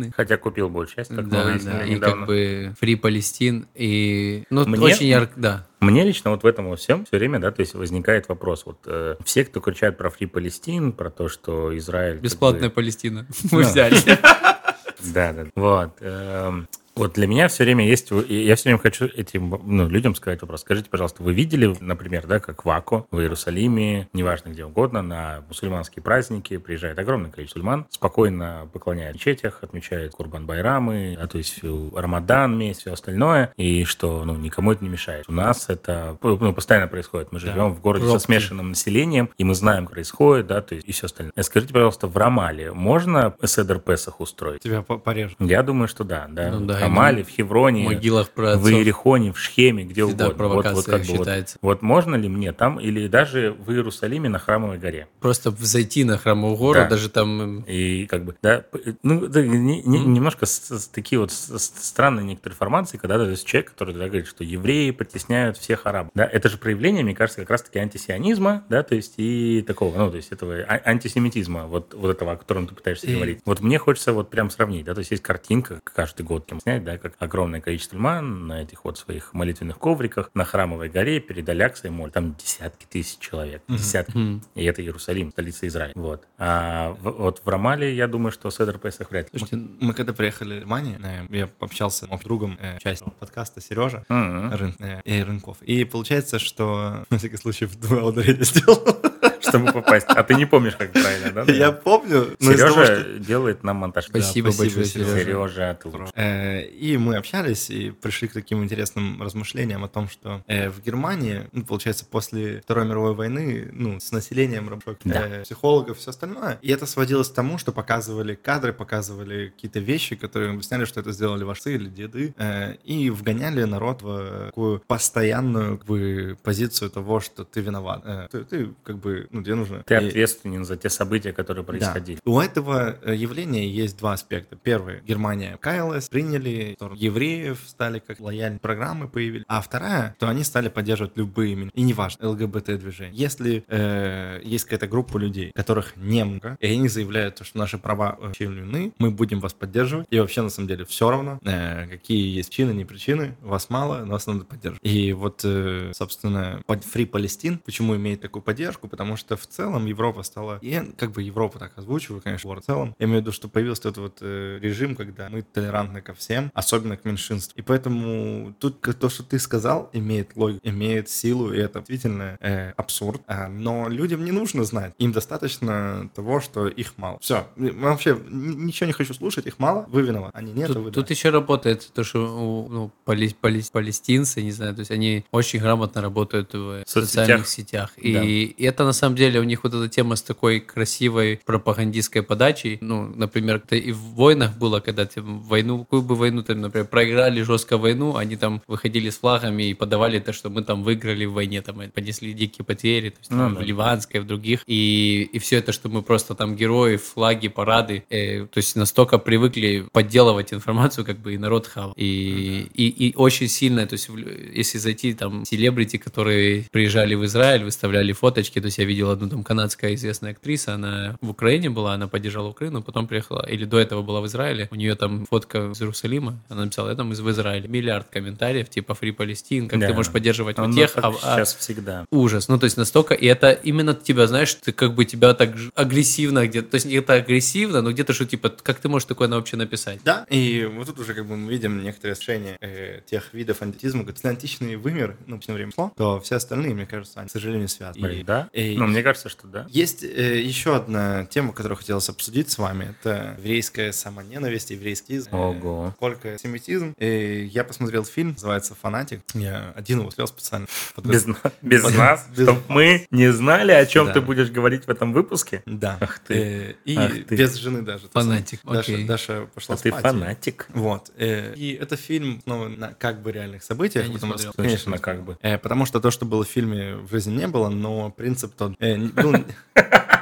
Палестины. Хотя купил большую часть, как да, да, и недавно. как бы Фри Палестин, и, ну, Мне- очень ярко, да. Мне лично вот в этом во всем все время, да, то есть возникает вопрос, вот э, все, кто кричат про Фри Палестин, про то, что Израиль... как бы- Бесплатная Палестина. [laughs] Мы взяли. [laughs] Да, да. Вот. Вот для меня все время есть, я все время хочу этим ну, людям сказать вопрос. Скажите, пожалуйста, вы видели, например, да, как в Аку, в Иерусалиме, неважно где угодно, на мусульманские праздники приезжает огромное количество мусульман, спокойно поклоняют мечетях, отмечают Курбан Байрамы, а то есть Рамадан месяц, все остальное, и что ну, никому это не мешает. У нас это ну, постоянно происходит. Мы живем в городе со Пробки. смешанным населением, и мы знаем, что происходит, да, то есть и все остальное. Э, Скажите, пожалуйста, в Рамале можно Седер Песах устроить? Тебя по- порежут. Я думаю, что да. да. Ну да, Хамале, и в Хевроне, В могилах в Иерихоне, в Шхеме, где всегда угодно. Вот, провокация вот как бы вот, считается. вот можно ли мне там, или даже в Иерусалиме на Храмовой горе? Просто зайти на храмовую гору, Да. даже там... И как бы, да, п- ну, да, не- не- немножко с- с- такие вот с- с- странные некоторые формации, когда есть человек, который да, говорит, что евреи притесняют всех арабов. Да, это же проявление, мне кажется, как раз-таки антисионизма, да, то есть и такого, ну, то есть этого а- антисемитизма, вот, вот этого, о котором ты пытаешься И- говорить. Вот мне хочется вот прям сравнить, да, то есть есть картинка каждый год там снять, да, как огромное количество льман на этих вот своих молитвенных ковриках на Храмовой горе перед Аляксой моль. Там десятки тысяч человек, десятки. Мгм. И это Иерусалим, столица Израиля. Вот. А в- вот в Рамале, я думаю, что Седр Песах вряд ли. Слушайте, Мы когда приехали в Германию, э, я общался с другом, э, часть подкаста Сережа, Мгм. Рын, э, э, Рынков. И получается, что, [laughs] на всякий случай, в дуэл ударение сделал. Чтобы попасть. А ты не помнишь, как правильно, да? Я помню, Сережа делает нам монтаж. Спасибо большое, Сережа. Э, И мы общались и пришли к таким интересным размышлениям о том, что э, в Германии, ну, получается, после Второй мировой войны, ну, с населением работали Да. э, психологов и все остальное. И это сводилось к тому, что показывали кадры, показывали какие-то вещи, которые объясняли, что это сделали ваши или деды, и вгоняли народ в такую постоянную как бы, позицию того, что ты виноват. Ты, ты, как бы, ну, тебе нужно... Ты ответственен за те события, которые происходили. да. У этого э, явления есть два аспекта. Первый, Германия каялась, приняли, евреев стали как лояльные программы появились. А вторая, то они стали поддерживать любые, именно- и неважно, ЛГБТ-движение. Если э, есть какая-то группа людей, которых немного, и они заявляют, то, что наши права ущемлены, мы будем вас поддерживать. И вообще, на самом деле, все равно, э, какие есть причины, не причины, вас мало, нас надо поддерживать. И вот, э, собственно, Free Palestine, почему имеет такую поддержку? Потому что что в целом Европа стала... Я как бы Европа так озвучиваю, конечно, в целом. Я имею в виду, что появился этот вот э, режим, когда мы толерантны ко всем, особенно к меньшинству. И поэтому тут то, что ты сказал, имеет логику, имеет силу, и это действительно э, абсурд. А, но людям не нужно знать. Им достаточно того, что их мало. Все. Вообще, ничего не хочу слушать, их мало, вы виноваты. Они нет, тут, а вы Тут да. еще работает то, что ну, пали, пали, палестинцы, не знаю, то есть они очень грамотно работают в Соцсетях. социальных сетях. И, Да. это на самом деле у них вот эта тема с такой красивой пропагандистской подачей. Ну, например, это и в войнах было, когда там войну, какую бы войну там, например, проиграли жестко войну, они там выходили с флагами и подавали то, что мы там выиграли в войне, там понесли дикие потери, то есть Ну там, да. в ливанской, в других. И, и все это, что мы просто там герои, флаги, парады, э, то есть настолько привыкли подделывать информацию, как бы и народ хавал. И, и, и очень сильно, то есть если зайти там селебрити, которые приезжали в Израиль, выставляли фоточки, то есть я видел одну там канадская известная актриса, она в Украине была, она поддержала Украину, потом приехала, или до этого была в Израиле, у нее там фотка из Иерусалима, она написала, я там из в Израиле. Миллиард комментариев, типа Фри Палестин, как Да. ты можешь поддерживать Ну, вот тех, так а- а- сейчас всегда. Ужас. Ну, то есть настолько... И это именно тебя, знаешь, ты как бы тебя так агрессивно где-то... То есть это агрессивно, но где-то что, типа, как ты можешь такое вообще написать? Да, и вот тут уже как бы мы видим некоторые решения э, тех видов антитизма, как если античный вымер, ну, в время шло, то все остальные, мне кажется, они, к сожалению, связаны. Блин, да? и- Ну, мне кажется, что да. Есть э, еще одна тема, которую хотелось обсудить с вами. Это еврейская самоненависть, еврейский язык. Ого. Сколько семитизм. И я посмотрел фильм, называется «Фанатик». Я один его смотрел специально. Без, без Под- нас, без- чтобы мы не знали, о чем Да. ты будешь говорить в этом выпуске. Да. Ах ты. Э, И Ах ты. без жены даже. Фанатик, Даша, окей. Даша пошла А ты спать. фанатик. Вот. э, И это фильм снова на как бы реальных событиях. Я не смотрел. Конечно, как бы. Э, Потому что то, что было в фильме, в жизни не было, но принцип тот... э, не- был-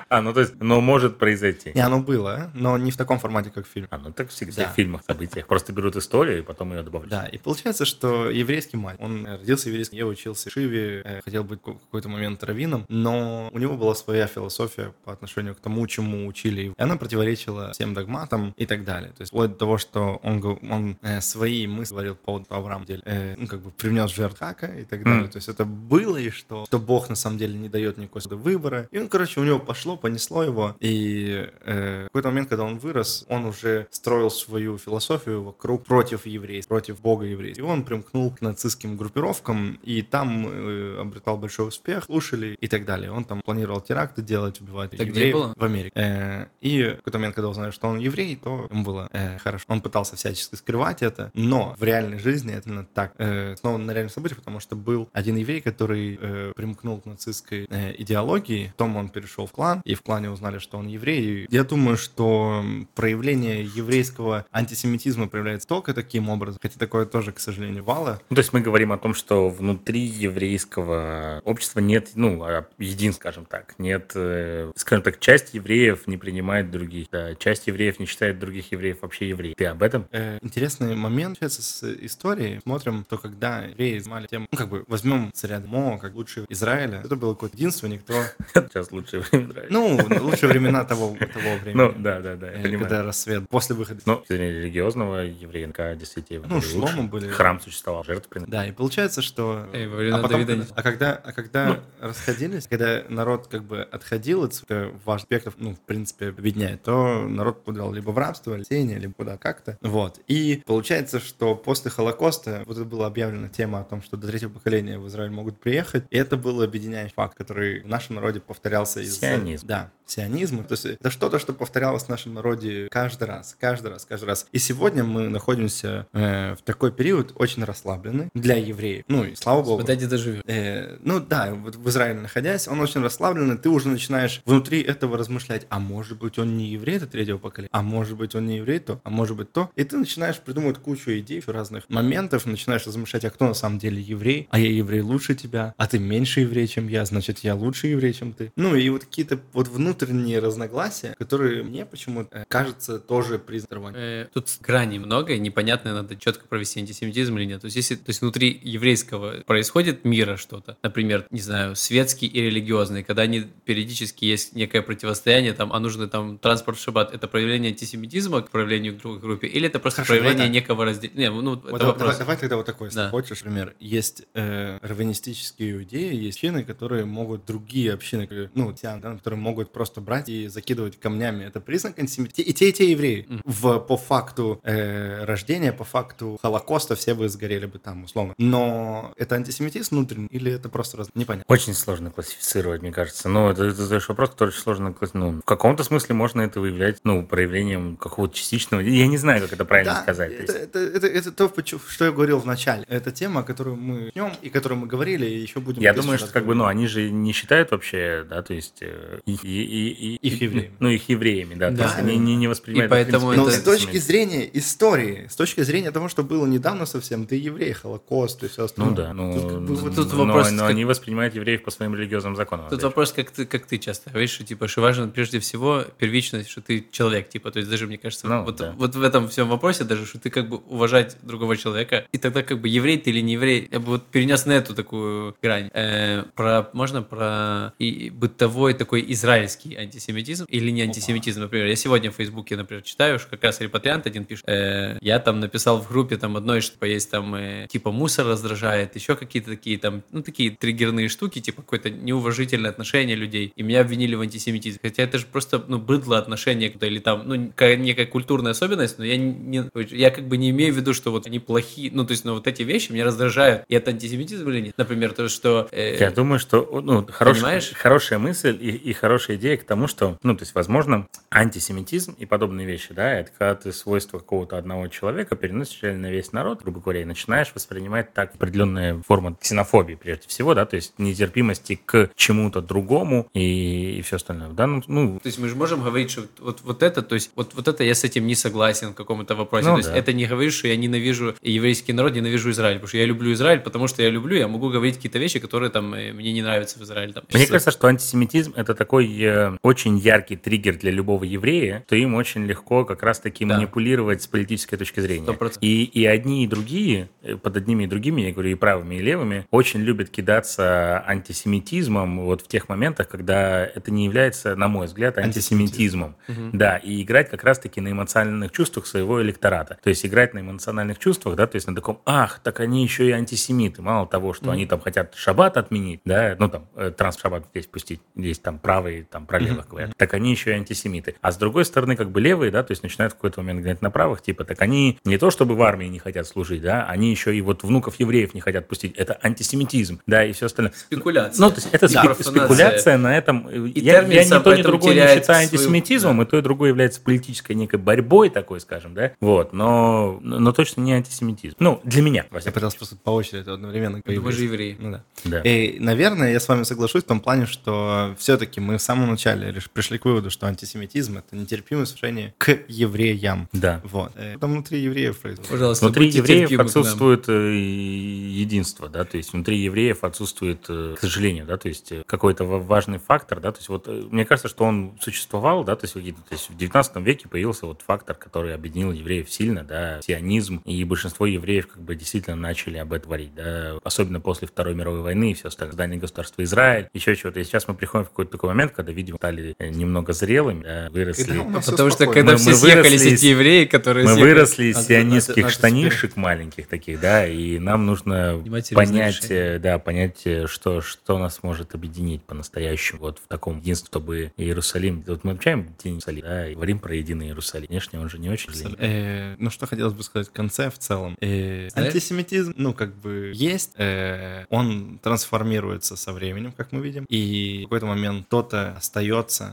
[laughs] А, ну то есть, но может произойти. Не, оно было, но не в таком формате, как фильм. А, ну так всегда Да. в фильмах, событиях. Просто берут историю и потом ее добавляют. Да, и получается, что еврейский мать, он родился еврейским, я учился в Шиве, э, хотел быть в какой-то момент раввином, но у него была своя философия по отношению к тому, чему учили его. И она противоречила всем догматам и так далее. То есть вплоть до того, что он, он э, свои мысли говорил по поводу Авраама, э, ну, как бы привнес жертв Хака и так далее. Мгм. То есть это было, и что, что Бог на самом деле не дает никакого выбора. И он, короче, у него пошло, понесло его. И э, в какой-то момент, когда он вырос, он уже строил свою философию вокруг против евреев, против Бога евреев. И он примкнул к нацистским группировкам, и там э, обретал большой успех, слушали и так далее. Он там планировал теракты делать, убивать где евреев было? в Америке. Э, и в какой-то момент, когда узнали, что он еврей, то ему было э, хорошо. Он пытался всячески скрывать это, но в реальной жизни это именно так. Э, снова на реальных событиях, потому что был один еврей, который э, примкнул к нацистской э, идеологии, потом он перешел в клан, и в клане узнали, что он еврей. Я думаю, что проявление еврейского антисемитизма проявляется только таким образом, хотя такое тоже, к сожалению, вало. Ну, то есть мы говорим о том, что внутри еврейского общества нет, ну, а, един, скажем так, нет, э, скажем так, часть евреев не принимает других, да, часть евреев не считает других евреев вообще евреев. Ты об этом? Э, интересный момент получается, с историей. Смотрим, то когда евреи занимали тему, ну, как бы, возьмем царя Мо, как лучший Израиля. Это был какой-то единственный, кто... [laughs] Сейчас лучшее время нравится. Ну, лучшие времена того, того времени. Ну, да, да, да, я Э, понимаю. Когда рассвет, после выхода. Ну, религиозного наверняка, действительно, Ну, шломы лучше. были. Храм существовал, жертв приносили. Да, и получается, что... Эй, во времена а, потом, Давида когда- а когда, а когда расходились, когда народ как бы отходил от важных аспектов, ну, в принципе, объединяет, то народ подал либо в рабство, или сеяние, либо куда как-то. Вот. И получается, что после Холокоста вот это была объявлена тема о том, что до третьего поколения в Израиль могут приехать, и это был объединяющий факт, который в нашем народе повторялся из... Сионизм. Да, сионизм. То есть это что-то, что повторялось в нашем народе каждый раз, каждый раз, каждый раз. И сегодня мы находимся э, в такой период очень расслабленный для евреев. Ну и слава богу. Куда где-то живет. Э, ну да, вот в Израиле находясь, он очень расслабленный, ты уже начинаешь внутри этого размышлять, а может быть он не еврей до третьего поколения, а может быть он не еврей то, а может быть то. И ты начинаешь придумывать кучу идей, разных моментов, начинаешь размышлять, а кто на самом деле еврей, а я еврей лучше тебя, а ты меньше еврей, чем я, значит я лучше еврей, чем ты. Ну и вот какие-то вот внутренние разногласия, которые мне почему-то э, кажется тоже признаком. Э, Тут грани много, и непонятно, надо четко провести антисемитизм или нет. То есть, если то есть внутри еврейского происходит мира что-то, например, не знаю, светский и религиозный, когда они периодически есть некое противостояние, там, а нужно там транспорт в шаббат, это проявление антисемитизма к проявлению к другой группе, или это просто Хорошо, проявление давай некого разделения? Ну, Вот это давай, вопрос. давай тогда вот такой, если Да. хочешь, пример. Есть э, раввинистические иудеи, есть общины, которые могут другие общины, ну, тян, да, которые могут просто брать и закидывать камнями. Это признак антисемитизма. И те, и те евреи. В, по факту э, рождения, по факту Холокоста все бы сгорели бы там, условно. Но это антисемитизм внутренний или это просто раз... непонятно? Очень сложно классифицировать, мне кажется. Ну, это, это, задаешь вопрос, который очень сложно класс- Ну, в каком-то смысле можно это выявлять, ну, проявлением какого-то частичного... Я не знаю, как это правильно Да, сказать. То Это, есть- это, это, это то, почему- что я говорил в начале. Это тема, которую мы начнем и которую мы говорили, и еще будем... Я думаю, что как бы, ну, они же не считают вообще, да, то есть э, их, и, и- и- Их евреями. Ну, их евреями, да. То Да. есть они не, не воспринимают... И поэтому принципе, Но это- с точки зрения истории, с точки зрения того, что было недавно совсем, ты еврей, Холокост и все Ну остальное. да, ну, Тут как бы вот тут но, вопрос, но как- они воспринимают евреев по своим религиозным законам. Тут вопрос, как ты, как ты часто говоришь, что типа, что важно прежде всего первичность, что ты человек, типа, то есть даже мне кажется, Ну, вот, да. вот в этом всем вопросе даже, что ты как бы уважать другого человека, и тогда как бы еврей ты или не еврей, я бы вот перенес на эту такую грань. Э, про, можно про и бытовой такой израильский антисемитизм или не антисемитизм, например, я сегодня в Фейсбуке, например, читаю, что как раз репатриант один пишет, э, я там написал в группе там одной, что есть там э, типа мусор раздражает, еще какие-то такие там, ну такие триггерные штуки, типа какое-то неуважительное отношение людей, и меня обвинили в антисемитизме. Хотя это же просто, ну, быдло отношение куда или там, ну, некая культурная особенность, но я не, я как бы не имею в виду, что вот они плохие, ну, то есть, ну, вот эти вещи меня раздражают. И это антисемитизм или нет? Например, то, что... э, Я думаю, что ну, хорош- Понимаешь? хорошая мысль и, и хорошая идея к тому, что, ну, то есть, возможно, антисемитизм и подобные вещи, да, это когда ты свойства какого-то одного человека переносишь на весь народ, грубо говоря, и начинаешь воспринимать так определенная форма ксенофобии, прежде всего, да, то есть нетерпимости к чему-то другому и, и все остальное. Да, ну, ну, То есть мы же можем говорить, что вот, вот это, то есть вот, вот это я с этим не согласен в каком-то вопросе. Ну то есть да. это не говорит, что я ненавижу еврейский народ, ненавижу Израиль, потому что я люблю Израиль, потому что я люблю, я могу говорить какие-то вещи, которые там э, мне не нравятся в Израиле. Там. Мне кажется, что антисемитизм это такой очень яркий триггер для любого еврея, то им очень легко как раз-таки Да. манипулировать с политической точки зрения. Сто процентов. И, и одни, и другие, э, под одними и другими, я говорю, и правыми, и левыми, очень любят кидаться антисемитизмом вот в тех моментах, когда это не является, на мой взгляд, антисемитизмом. Да, и играть как раз-таки на эмоциональных чувствах своего электората. То есть играть на эмоциональных чувствах, да, то есть на таком, ах, так они еще и антисемиты. Мало того, что они там хотят шаббат отменить, да, ну там э, транс-шаббат здесь пустить, здесь там правые, там про левых говорят, так они еще и антисемиты. А с другой стороны, как бы левые, да, то есть начинают в какой-то момент говорить на правых, типа, так они не то чтобы в армии не хотят служить, да, они еще и вот внуков евреев не хотят пустить. Это антисемитизм, да, и все остальное. Спекуляция. Ну, то есть это Да, спе- спекуляция на этом. И я я ни то, ни другое не считаю свою- антисемитизмом, да. и то, и другое является политической некой борьбой такой, скажем, да, вот, но, но точно не антисемитизм. Ну, для меня, во Я всяком пытался просто по очереди одновременно. Мы же евреи. Ну да. Да. И, наверное, я с вами соглашусь в том плане, что все-таки мы в самом начале лишь пришли к выводу, что антисемитизм — это нетерпимость отношение к евреям. Да. Вот. Э, Там внутри евреев происходит. Пожалуйста, Внутри евреев отсутствует э, единство, да, то есть внутри евреев отсутствует, э, к сожалению, да, то есть какой-то ва- важный фактор, да, то есть вот мне кажется, что он существовал, да, то есть, то есть в 19 веке появился вот фактор, который объединил евреев сильно, да, сионизм, и большинство евреев как бы действительно начали об этом говорить, да, особенно после Второй мировой войны и все остальное, создание государства Израиль, еще чего-то. И сейчас мы приходим в какой-то такой момент, когда, видимо, стали э, немного зрелыми, да, выросли. Всё Потому что спокойно. когда Мы- все мы съехались, выросли эти евреи, которые Мы съехали- выросли из сионистских штанишек маленьких таких, да, и нам нужно понять, э, да, понять, э, что, что нас может объединить по-настоящему, вот в таком единстве, чтобы Иерусалим, вот мы общаем День Иерусалим, да, и говорим про единый Иерусалим. Внешне он же не очень. Э, ну, что хотелось бы сказать в конце в целом. Э, антисемитизм, ну, как бы есть, э, он трансформируется со временем, как мы видим, и в какой-то момент кто-то остается,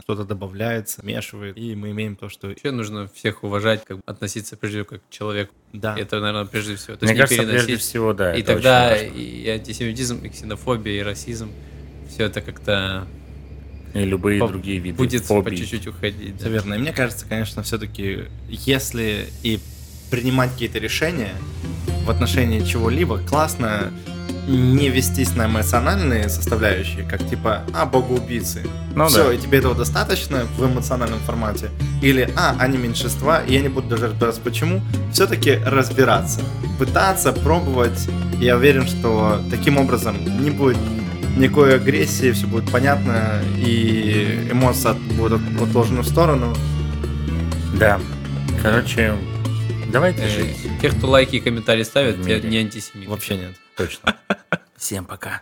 что-то добавляется, смешивает, и мы имеем то, что... Вообще нужно всех уважать, как бы относиться прежде всего как к человеку. Да, Это, наверное, прежде всего. То Мне есть кажется, не переносить. прежде всего, да. и тогда и антисемитизм, и ксенофобия, и расизм, все это как-то И любые по- другие виды будет фобий. по чуть-чуть уходить. все верно. И мне кажется, конечно, все-таки, если и принимать какие-то решения в отношении чего-либо, классно не вестись на эмоциональные составляющие, как типа, а, богоубийцы. Ну Все, да. и тебе этого достаточно в эмоциональном формате. Или, а, они меньшинства, и я не буду даже разбираться почему. Все-таки разбираться, пытаться, пробовать. Я уверен, что таким образом не будет никакой агрессии, все будет понятно, и эмоции будут отложены в сторону. Да. Короче, давайте Э, жить. Те, кто лайки и комментарии ставят, те не антисемиты. Вообще нет. Точно. Всем пока.